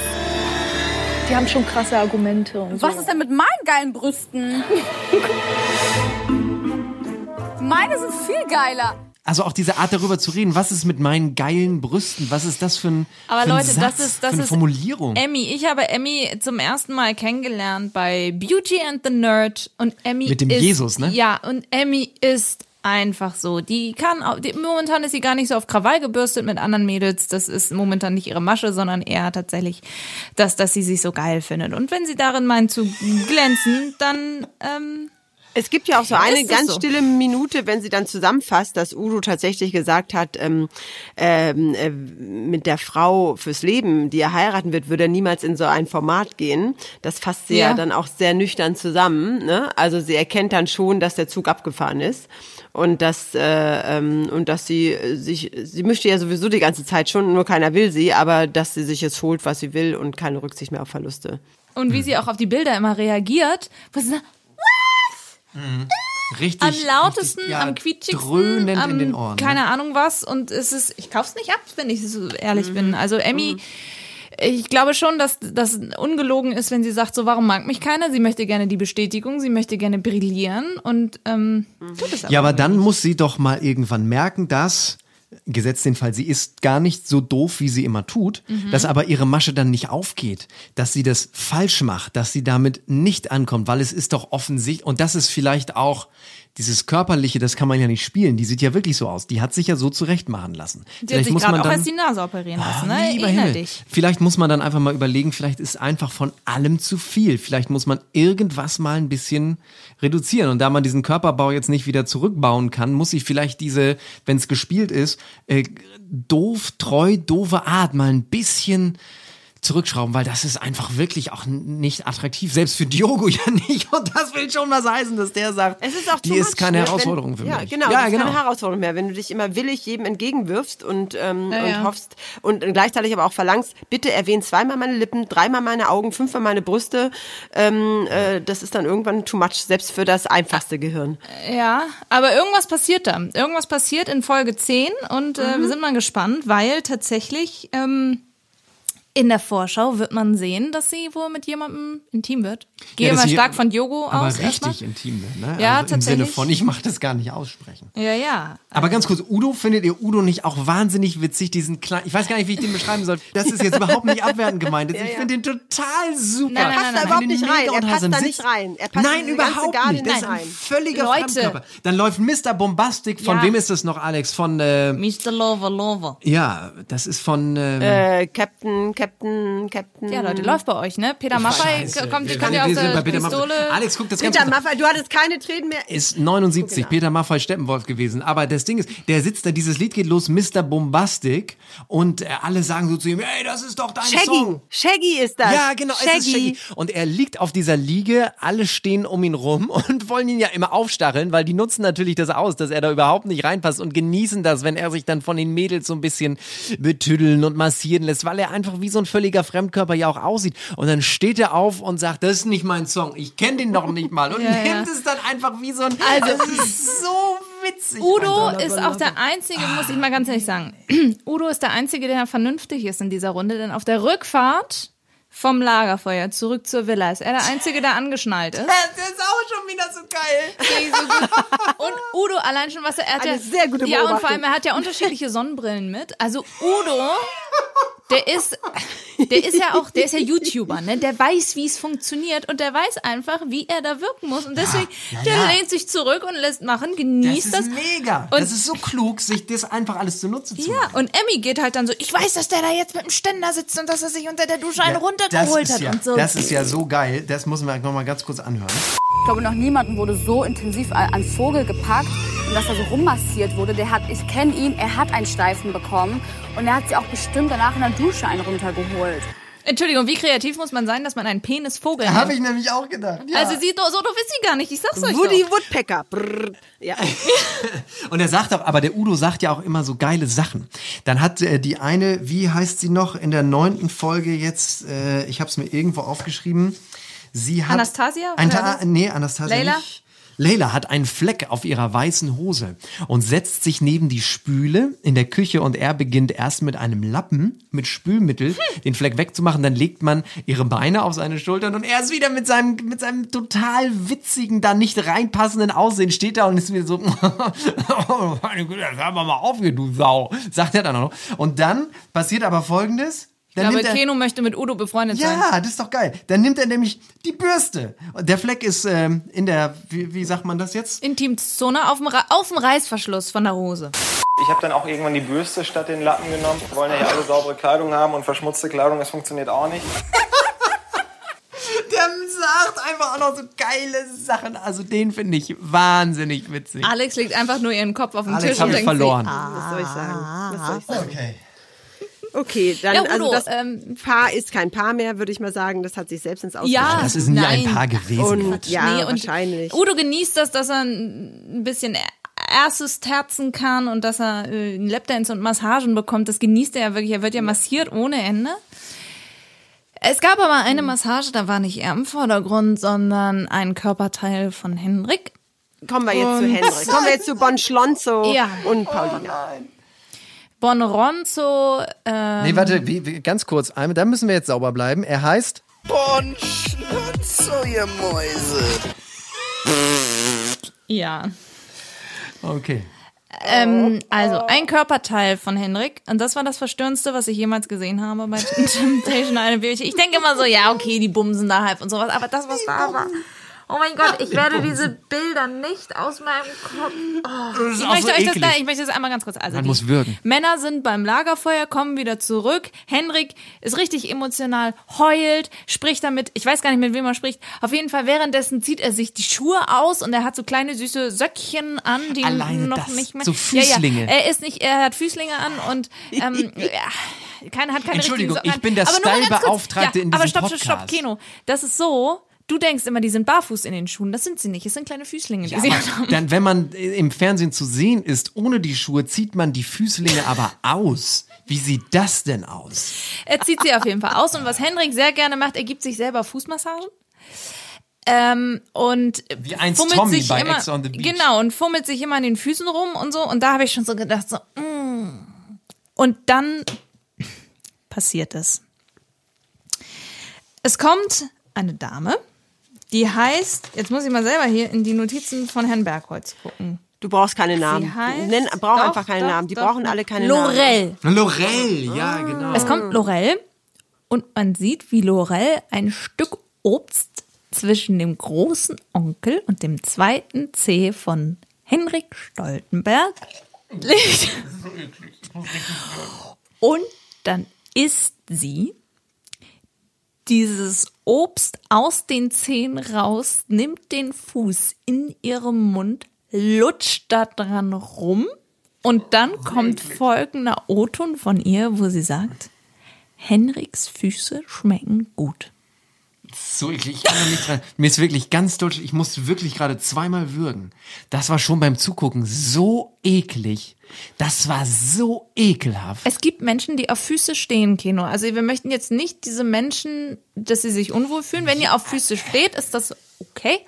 Die haben schon krasse Argumente. Und Was so. ist denn mit meinen geilen Brüsten? (laughs) Meine sind viel geiler. Also auch diese Art darüber zu reden, was ist mit meinen geilen Brüsten, was ist das für ein, Aber für ein Leute, Satz, das ist das für eine ist Formulierung? Emmy. Ich habe Emmy zum ersten Mal kennengelernt bei Beauty and the Nerd und Emmy Mit dem ist, Jesus, ne? Ja, und Emmy ist einfach so. Die kann auch, die, momentan ist sie gar nicht so auf Krawall gebürstet mit anderen Mädels. Das ist momentan nicht ihre Masche, sondern eher tatsächlich das, dass sie sich so geil findet. Und wenn sie darin meint zu glänzen, dann ähm, Es gibt ja auch so eine ganz so? stille Minute, wenn sie dann zusammenfasst, dass Udo tatsächlich gesagt hat, ähm, ähm, äh, mit der Frau fürs Leben, die er heiraten wird, würde er niemals in so ein Format gehen. Das fasst sie ja, Ja. dann auch sehr nüchtern zusammen. Ne? Also sie erkennt dann schon, dass der Zug abgefahren ist und dass äh, ähm, und dass sie sich, sie möchte ja sowieso die ganze Zeit schon, nur keiner will sie, aber dass sie sich jetzt holt, was sie will und keine Rücksicht mehr auf Verluste. und wie sie auch auf die Bilder immer reagiert, wo sie sagt, Richtig. am lautesten, richtig, ja, am quietschigsten, am, in den Ohren. ne? keine Ahnung was. Und es ist, ich kauf's nicht ab, wenn ich so ehrlich Mhm. bin. Also Emmy, ich glaube schon, dass das ungelogen ist, wenn sie sagt, so warum mag mich keiner? Sie möchte gerne die Bestätigung, sie möchte gerne brillieren und ähm, tut es aber. Ja, aber dann muss sie doch mal irgendwann merken, dass, gesetzt den Fall, sie ist gar nicht so doof, wie sie immer tut, Mhm. dass aber ihre Masche dann nicht aufgeht, dass sie das falsch macht, dass sie damit nicht ankommt, weil es ist doch offensichtlich, und das ist vielleicht auch dieses Körperliche, das kann man ja nicht spielen, die sieht ja wirklich so aus, die hat sich ja so zurecht machen lassen. Sie hat sich gerade auch erst die Nase operieren lassen, Ah, ne? lieber Erinner Himmel. dich. Vielleicht muss man dann einfach mal überlegen, vielleicht ist einfach von allem zu viel. Vielleicht muss man irgendwas mal ein bisschen reduzieren. Und da man diesen Körperbau jetzt nicht wieder zurückbauen kann, muss ich vielleicht diese, wenn es gespielt ist, äh, doof, treu, doofe Art mal ein bisschen zurückschrauben, weil das ist einfach wirklich auch nicht attraktiv. Selbst für Diogo (laughs) ja nicht. Und das will schon was heißen, dass der sagt, Es ist auch die ist keine ne? Herausforderung wenn, für ja, mich. Genau, ja, das ist genau. keine Herausforderung mehr. Wenn du dich immer willig jedem entgegenwirfst und, ähm, Ja, und ja. hoffst und gleichzeitig aber auch verlangst, bitte erwähn zweimal meine Lippen, dreimal meine Augen, fünfmal meine Brüste, ähm, äh, das ist dann irgendwann too much, selbst für das einfachste Gehirn. Ja, aber irgendwas passiert da. Irgendwas passiert in Folge 10 und äh, Mhm. wir sind mal gespannt, weil tatsächlich ähm, in der Vorschau wird man sehen, dass sie wohl mit jemandem intim wird. Gehe Ja, mal stark von Diogo aber aus. richtig erstmal. intim, ne? Ja, also Im Sinne tatsächlich. von, ich mache das gar nicht aussprechen. Ja, ja. Aber ganz kurz, Udo, findet ihr Udo nicht auch wahnsinnig witzig, diesen kleinen, ich weiß gar nicht, wie ich den beschreiben soll. Das ist jetzt (laughs) überhaupt nicht abwertend gemeint. Ich finde den total super. Nein, nein, passt nein, da überhaupt nicht rein. Er passt da nicht rein. Er passt Nein, überhaupt nicht. Das ist ein rein. völliger Leute. Fremdkörper. Dann läuft Mr. Bombastic, von Ja. wem ist das noch, Alex? Von, äh, Mr. Lover Lover. ja, das ist von, äh, Äh, Captain, Captain, Captain. Ja, Leute, läuft bei euch, ne? Peter Maffay Scheiße. kommt, Wir- kommt wir- ja aus der. Pistole. Alex, guck das Peter. Maffay, du hattest keine Tränen mehr. Ist 79, Peter Maffay Steppenwolf gewesen. Aber das Ding ist, der sitzt da, dieses Lied geht los, Mr. Bombastic. Und äh, alle sagen so zu ihm, ey, das ist doch dein Shaggy. Song. Shaggy ist das. Ja, genau, es ist Shaggy. Und er liegt auf dieser Liege, alle stehen um ihn rum (laughs) und wollen ihn ja immer aufstacheln, weil die nutzen natürlich das aus, dass er da überhaupt nicht reinpasst und genießen das, wenn er sich dann von den Mädels so ein bisschen betüddeln und massieren lässt, weil er einfach wie so ein völliger Fremdkörper ja auch aussieht. Und dann steht er auf und sagt, das ist nicht mein Song, ich kenne den noch nicht mal. Und Ja, ja. nimmt es dann einfach wie so ein... Also- das ist so witzig. Udo ist auch der Einzige, muss ich mal ganz ehrlich sagen. (clears throat) Udo ist der Einzige, der vernünftig ist in dieser Runde, denn auf der Rückfahrt vom Lagerfeuer zurück zur Villa ist er der Einzige, der angeschnallt ist. Das ist auch schon wieder so geil. Und Udo allein schon, was er, er hat Eine ja, sehr gute ja und vor allem er hat ja unterschiedliche Sonnenbrillen mit. Also Udo, der ist, der ist ja auch, der ist ja YouTuber, ne? Der weiß, wie es funktioniert und der weiß einfach, wie er da wirken muss und deswegen, ja, der ja. lehnt sich zurück und lässt machen, Das genießt ist das. mega. Und- das ist so klug, sich das einfach alles zunutze zu Ja, machen. und Emmy geht halt dann so, ich weiß, dass der da jetzt mit dem Ständer sitzt und dass er sich unter der Dusche einen Ja, runtergeholt das ist hat ja, und so. Das ist ja so geil. Das müssen wir noch mal ganz kurz anhören. Ich glaube, noch niemanden wurde so intensiv an an Vogel gepackt und dass er so rummassiert wurde. Der hat, ich kenne ihn, er hat einen Steifen bekommen und er hat sie auch bestimmt danach in der Dusche einen runtergeholt. Entschuldigung, wie kreativ muss man sein, dass man einen Penisvogel Da habe nennt? ich nämlich auch gedacht. Ja. Also sie, so doof ist sie gar nicht, ich sag's euch Woody doch. Woodpecker. Brrr. Ja. (laughs) Und er sagt auch, aber der Udo sagt ja auch immer so geile Sachen. Dann hat äh, die eine, wie heißt sie noch, in der neunten Folge jetzt, äh, ich habe es mir irgendwo aufgeschrieben, sie hat... Anastasia, Ein nee, Anastasia Leila? nicht. Leila hat einen Fleck auf ihrer weißen Hose und setzt sich neben die Spüle in der Küche und er beginnt erst mit einem Lappen mit Spülmittel den Fleck wegzumachen. Dann legt man ihre Beine auf seine Schultern und er ist wieder mit seinem, mit seinem total witzigen, da nicht reinpassenden Aussehen steht da und ist wieder so, (laughs) oh, meine Güte, das hör mal auf hier, du Sau, sagt er dann auch noch. Und dann passiert aber Folgendes. Ich Dann glaube, nimmt er, Keno möchte mit Udo befreundet sein. ja, das ist doch geil. Dann nimmt er nämlich die Bürste. Und Der Fleck ist ähm, in der, wie, wie sagt man das jetzt? Intimzone auf dem, auf dem Reißverschluss von der Hose. Ich habe dann auch irgendwann die Bürste statt den Lappen genommen. Wir wollen ja hier alle saubere Kleidung haben und verschmutzte Kleidung, das funktioniert auch nicht. (laughs) Der sagt einfach auch noch so geile Sachen. Also den finde ich wahnsinnig witzig. Alex legt einfach nur ihren Kopf auf den Alex Tisch hab und ich denkt verloren. sich, ah. Was soll ich sagen? Was soll ich sagen? Okay. Okay, dann Ja, Udo, also das ähm, Paar ist kein Paar mehr, würde ich mal sagen. Das hat sich selbst ins Aus Ja, Das ist nie ein nein. Paar gewesen. Und Quatsch. ja, Nee, und wahrscheinlich. Udo genießt das, dass er ein bisschen erstes terzen kann und dass er äh, Lapdance und Massagen bekommt. Das genießt er ja wirklich. Er wird ja massiert ohne Ende. Es gab aber eine Massage, da war nicht er im Vordergrund, sondern ein Körperteil von Henrik. Kommen wir jetzt zu Und- Henrik. Kommen wir jetzt zu Bon Schlonzo (laughs) Ja. und Paulina. Bonronzo, ähm, Nee, warte, wie, wie, ganz kurz. einmal- Da müssen wir jetzt sauber bleiben. Er heißt Bon Schnutzo, ihr Mäuse. ja. Okay. Ähm, also ein Körperteil von Henrik und das war das Verstörendste, was ich jemals gesehen habe bei (laughs) Temptation Island. Ich denke immer so, ja okay, die bumsen da halb und sowas, aber das was da war. Oh mein Gott, ich werde diese Bilder nicht aus meinem Kopf. Oh. Ich möchte so euch das ich möchte das einmal ganz kurz. Also Man muss würgen. Männer sind beim Lagerfeuer, kommen wieder zurück. Henrik ist richtig emotional, heult, spricht damit, ich weiß gar nicht, mit wem er spricht. Auf jeden Fall währenddessen zieht er sich die Schuhe aus und er hat so kleine süße Söckchen an, die Alleine noch das. nicht mehr. So Füßlinge. Ja, ja. Er ist nicht, er hat Füßlinge an und ähm, (laughs) ja, keine, hat keine Entschuldigung, ich bin der Aber. Style-Beauftragte ja, in Aber diesem stopp, stopp, stopp, Podcast. Keno. Das ist so, du denkst immer, die sind barfuß in den Schuhen. Das sind sie nicht. Es sind kleine Füßlinge, die Ja, sie haben. dann, wenn man im Fernsehen zu sehen ist, ohne die Schuhe, zieht man die Füßlinge aber aus. Wie sieht das denn aus? Er zieht sie auf jeden Fall aus und was Henrik sehr gerne macht, er gibt sich selber Fußmassagen. Ähm, und Wie einst fummelt Tommy sich bei immer, Ex on the Beach. Genau, und fummelt sich immer an den Füßen rum und so. Und da habe ich schon so gedacht, so, mm. Und dann passiert es. Es kommt eine Dame, die heißt, jetzt muss ich mal selber hier in die Notizen von Herrn Bergholz gucken. Du brauchst keine Namen. Sie heißt, Nenn, brauch doch, einfach keine doch, Namen. Die doch, brauchen doch. alle keine Lorel. Namen. Lorel, ja, genau. Es kommt Lorel und man sieht, wie Lorel ein Stück Obst zwischen dem großen Onkel und dem zweiten Zeh von Henrik Stoltenberg legt. (laughs) Und dann isst sie dieses Obst aus den Zähnen raus, nimmt den Fuß in ihrem Mund, lutscht da dran rum und dann kommt folgender O-Ton von ihr, wo sie sagt, Henriks Füße schmecken gut. So eklig, ich kann da nicht dran. Mir ist wirklich ganz deutsch, ich musste wirklich gerade zweimal würgen. Das war schon beim Zugucken so eklig. Das war so ekelhaft. Es gibt Menschen, die auf Füße stehen, Kino. Also wir möchten jetzt nicht diese Menschen, dass sie sich unwohl fühlen. Wenn ihr auf Füße steht, ist das okay.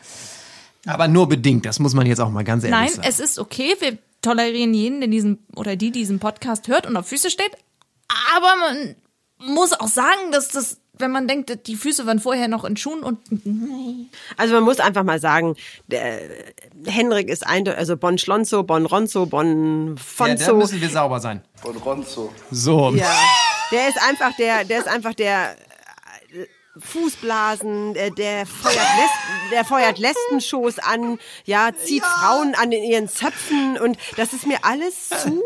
Aber nur bedingt, das muss man jetzt auch mal ganz ehrlich Nein, sagen. es ist okay. Wir tolerieren jeden, der diesen oder die diesen Podcast hört und auf Füße steht. Aber man muss auch sagen, dass das, wenn man denkt, die Füße waren vorher noch in Schuhen und Also man muss einfach mal sagen, der Henrik ist eindeutig, also Bon Schlonzo, Bon Ronzo, Bon ja, Fonzo. da müssen wir sauber sein. Von Ronzo. So. Ja, der ist einfach der, der ist einfach der äh, Fußblasen, der, der feuert Lesben, der feuert Lesbenshows an, ja, zieht Frauen an in ihren Zöpfen und das ist mir alles zu,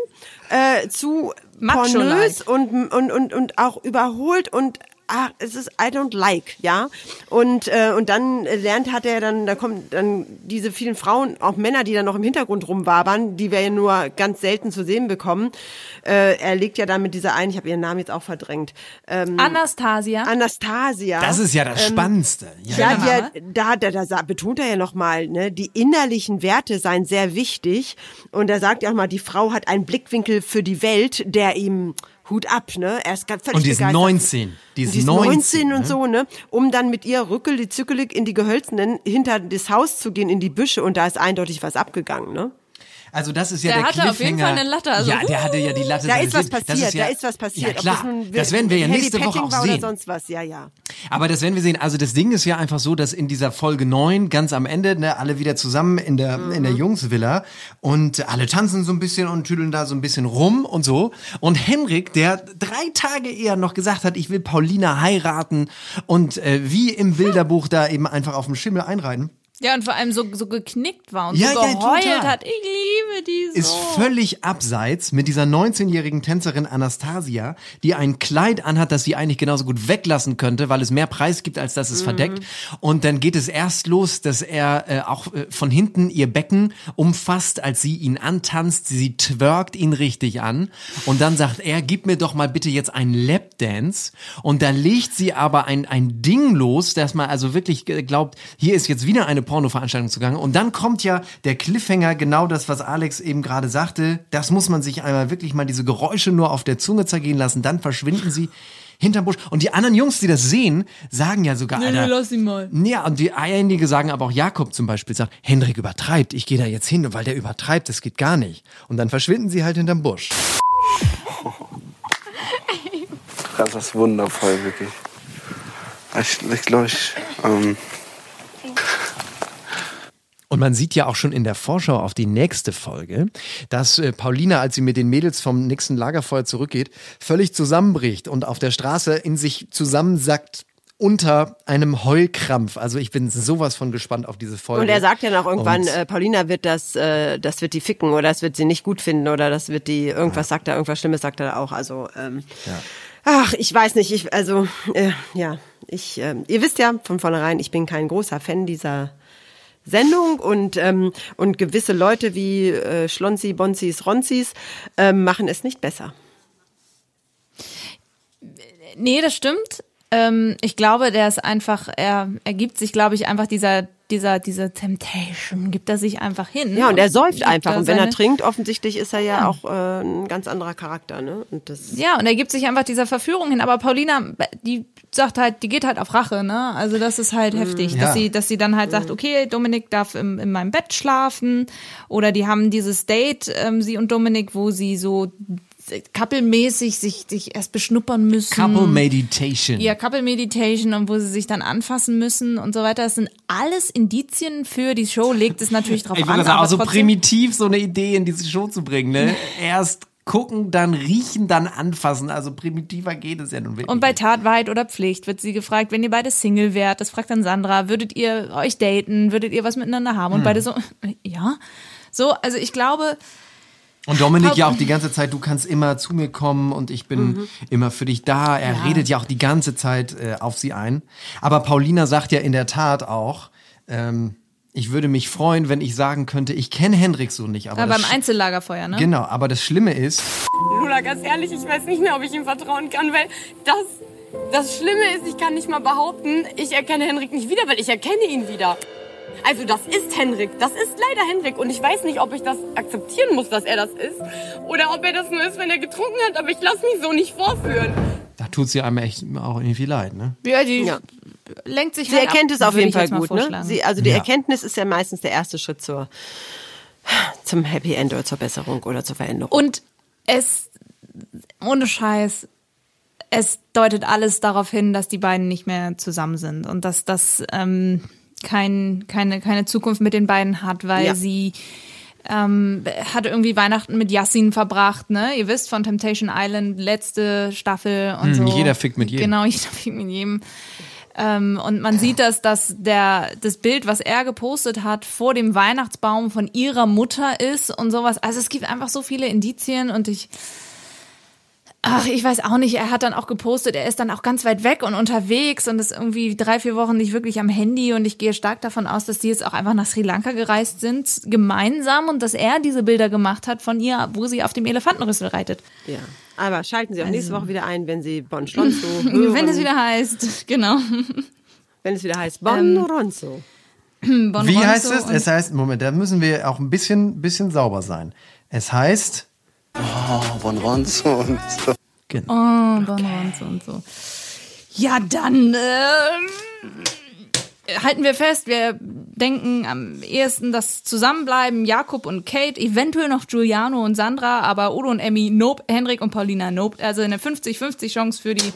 äh, zu pornös und, und, und, und auch überholt und ah, es ist I don't like, ja. Und äh, und dann lernt hat er dann, da kommen dann diese vielen Frauen, auch Männer, die dann noch im Hintergrund rumwabern, die wir ja nur ganz selten zu sehen bekommen. Äh, er legt ja dann mit dieser einen, ich habe ihren Namen jetzt auch verdrängt. Ähm, Anastasia. Anastasia. Das ist ja das Ähm, Spannendste. Ja, Ja. die, da, da, da betont er ja nochmal, ne, die innerlichen Werte seien sehr wichtig. Und er sagt ja auch mal, die Frau hat einen Blickwinkel für die Welt, der ihm Hut ab, ne? Er ist ganz völlig Und die ist begeistert. 19. Die ist Und die ist 19, 19 und ne? so, ne? Um dann mit ihr rückelig, zückelig in die Gehölzenen hinter das Haus zu gehen, in die Büsche. Und da ist eindeutig was abgegangen, ne? Also das ist ja Der der, hatte auf jeden. Fall eine Latte, also, ja, der hatte ja die Latte. Da ist was Lebens. Das passiert, ja, da ist was passiert. Ja Ob klar, das, nun das werden wir ja nächste Woche auch war sehen. Oder sonst was, ja, ja. Aber das werden wir sehen. Also das Ding ist ja einfach so, dass in dieser Folge 9 ganz am Ende ne, alle wieder zusammen in der in der Jungsvilla und alle tanzen so ein bisschen und tüdeln da so ein bisschen rum und so. Und Henrik, der drei Tage eher noch gesagt hat, ich will Paulina heiraten und äh, wie im Bilderbuch da eben einfach auf dem Schimmel einreiten. Ja und vor allem so so geknickt war und Ja, so ja, geheult total. hat. Ich liebe die so. ist völlig abseits mit dieser 19-jährigen Tänzerin Anastasia, die ein Kleid anhat, das sie eigentlich genauso gut weglassen könnte, weil es mehr Preis gibt, als dass es verdeckt. Und dann geht es erst los, dass er äh, auch äh, von hinten ihr Becken umfasst, als sie ihn antanzt. Sie twerkt ihn richtig an. Und dann sagt er, gib mir doch mal bitte jetzt einen Lapdance. Und da legt sie aber ein, ein Ding los, dass man also wirklich äh, glaubt, hier ist jetzt wieder eine Pornoveranstaltung zugange. Und dann kommt ja der Cliffhanger, genau das, was Alex eben gerade sagte. Das muss man sich einmal wirklich mal diese Geräusche nur auf der Zunge zergehen lassen. Dann verschwinden sie hinterm Busch. Und die anderen Jungs, die das sehen, sagen ja sogar, Nee, nee, Alter, lass ihn mal. ja, und die einige sagen aber auch Jakob zum Beispiel sagt, Hendrik übertreibt, ich gehe da jetzt hin, weil der übertreibt, das geht gar nicht. Und dann verschwinden sie halt hinterm Busch. Das ist wundervoll, wirklich. Ich, ich glaube, ich. Ähm, Und man sieht ja auch schon in der Vorschau auf die nächste Folge, dass äh, Paulina, als sie mit den Mädels vom nächsten Lagerfeuer zurückgeht, völlig zusammenbricht und auf der Straße in sich zusammensackt unter einem Heulkrampf. Also ich bin sowas von gespannt auf diese Folge. Und er sagt ja noch irgendwann, Und- äh, Paulina wird das, äh, das wird die ficken oder das wird sie nicht gut finden oder das wird die, irgendwas sagt er, irgendwas Schlimmes sagt er auch. Also, ähm, ach, ich weiß nicht, ich, also, äh, ja, ich, ähm, ihr wisst ja von vornherein, ich bin kein großer Fan dieser Sendung und, ähm, und gewisse Leute wie äh, Schlonzi, Bonzis, Ronzis ähm, machen es nicht besser. Nee, das stimmt. Ähm, ich glaube, der ist einfach, er ergibt sich, glaube ich, einfach dieser, dieser, dieser Temptation, gibt er sich einfach hin. Ja, und er säuft einfach. Und wenn er trinkt, offensichtlich ist er ja auch äh, ein ganz anderer Charakter, ne? Und das Ja, und er gibt sich einfach dieser Verführung hin. Aber Paulina, die sagt halt, die geht halt auf Rache, ne? Also das ist halt heftig, Ja. dass sie, dass sie dann halt sagt, okay, Dominik darf im, in meinem Bett schlafen. Oder die haben dieses Date, ähm, sie und Dominik, wo sie so couple-mäßig sich, sich erst beschnuppern müssen. Couple Meditation. Ja, Couple Meditation und wo sie sich dann anfassen müssen und so weiter. Das sind alles Indizien für die Show, legt es natürlich drauf Ich an. würde sagen, aber auch so primitiv so eine Idee in diese Show zu bringen, ne? (laughs) Erst gucken, dann riechen, dann anfassen. Also primitiver geht es ja nun wirklich. Und bei Tat, Wahrheit oder Pflicht wird sie gefragt, wenn ihr beide Single wärt, das fragt dann Sandra, würdet ihr euch daten, würdet ihr was miteinander haben? Und Hm. beide so, (laughs) ja. So, also ich glaube, Und Dominik ja auch die ganze Zeit, du kannst immer zu mir kommen und ich bin Mhm. immer für dich da. Er Ja. redet ja auch die ganze Zeit äh, auf sie ein. Aber Paulina sagt ja in der Tat auch, ähm, ich würde mich freuen, wenn ich sagen könnte, ich kenne Hendrik so nicht. Aber Aber beim Einzellagerfeuer, ne? Genau, aber das Schlimme ist, Lola, ganz ehrlich, ich weiß nicht mehr, ob ich ihm vertrauen kann, weil das, das Schlimme ist, ich kann nicht mal behaupten, ich erkenne Henrik nicht wieder, weil ich erkenne ihn wieder. Also das ist Henrik, das ist leider Henrik und ich weiß nicht, ob ich das akzeptieren muss, dass er das ist oder ob er das nur ist, wenn er getrunken hat, aber ich lasse mich so nicht vorführen. da tut sie einem echt auch irgendwie leid, ne? Ja, die Ja. lenkt sich Sie halt erkennt ab, es auf jeden Fall gut. Ne? Sie, also die Ja. Erkenntnis ist ja meistens der erste Schritt zur, zum Happy End oder zur Besserung oder zur Veränderung. Und es, ohne Scheiß, es deutet alles darauf hin, dass die beiden nicht mehr zusammen sind und dass das ähm, kein, keine, keine Zukunft mit den beiden hat, weil Ja. sie ähm, hat irgendwie Weihnachten mit Yassin verbracht, ne? Ihr wisst von Temptation Island, letzte Staffel und Hm, so. jeder fickt mit jedem. Genau, (laughs) jeder fickt mit jedem. Ähm, und man sieht das, dass der, das Bild, was er gepostet hat, vor dem Weihnachtsbaum von ihrer Mutter ist und sowas. Also es gibt einfach so viele Indizien und ich, ach, ich weiß auch nicht, er hat dann auch gepostet, er ist dann auch ganz weit weg und unterwegs und ist irgendwie drei, vier Wochen nicht wirklich am Handy und ich gehe stark davon aus, dass die jetzt auch einfach nach Sri Lanka gereist sind, gemeinsam und dass er diese Bilder gemacht hat von ihr, wo sie auf dem Elefantenrüssel reitet. Ja. Aber schalten Sie auch nächste Also. Woche wieder ein, wenn Sie Bon Schlonzo (laughs) hören. Wenn es wieder heißt, genau. Wenn es wieder heißt Bon Ähm, (clears throat) Ronzo. Bon Wie Ronzo heißt es? Es heißt, Moment, da müssen wir auch ein bisschen, bisschen sauber sein. Es heißt, Oh, Bon Ronzo und so. Oh, Bon Ronzo und so. Ja, dann ähm, halten wir fest, wir denken am ehesten das Zusammenbleiben Jakob und Kate, eventuell noch Giuliano und Sandra, aber Udo und Emmy, nope, Henrik und Paulina, nope. Also eine 50-50 Chance für die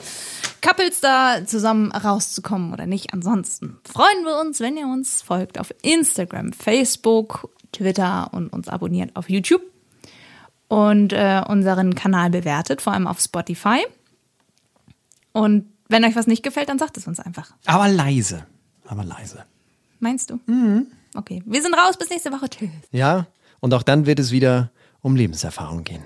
Couples da zusammen rauszukommen oder nicht. Ansonsten freuen wir uns, wenn ihr uns folgt auf Instagram, Facebook, Twitter und uns abonniert auf YouTube und äh, unseren Kanal bewertet, vor allem auf Spotify. Und wenn euch was nicht gefällt, dann sagt es uns einfach. aber leise. Aber leise. Meinst du? Mhm. Okay, wir sind raus. Bis nächste Woche. Tschüss. Ja, und auch dann wird es wieder um Lebenserfahrung gehen.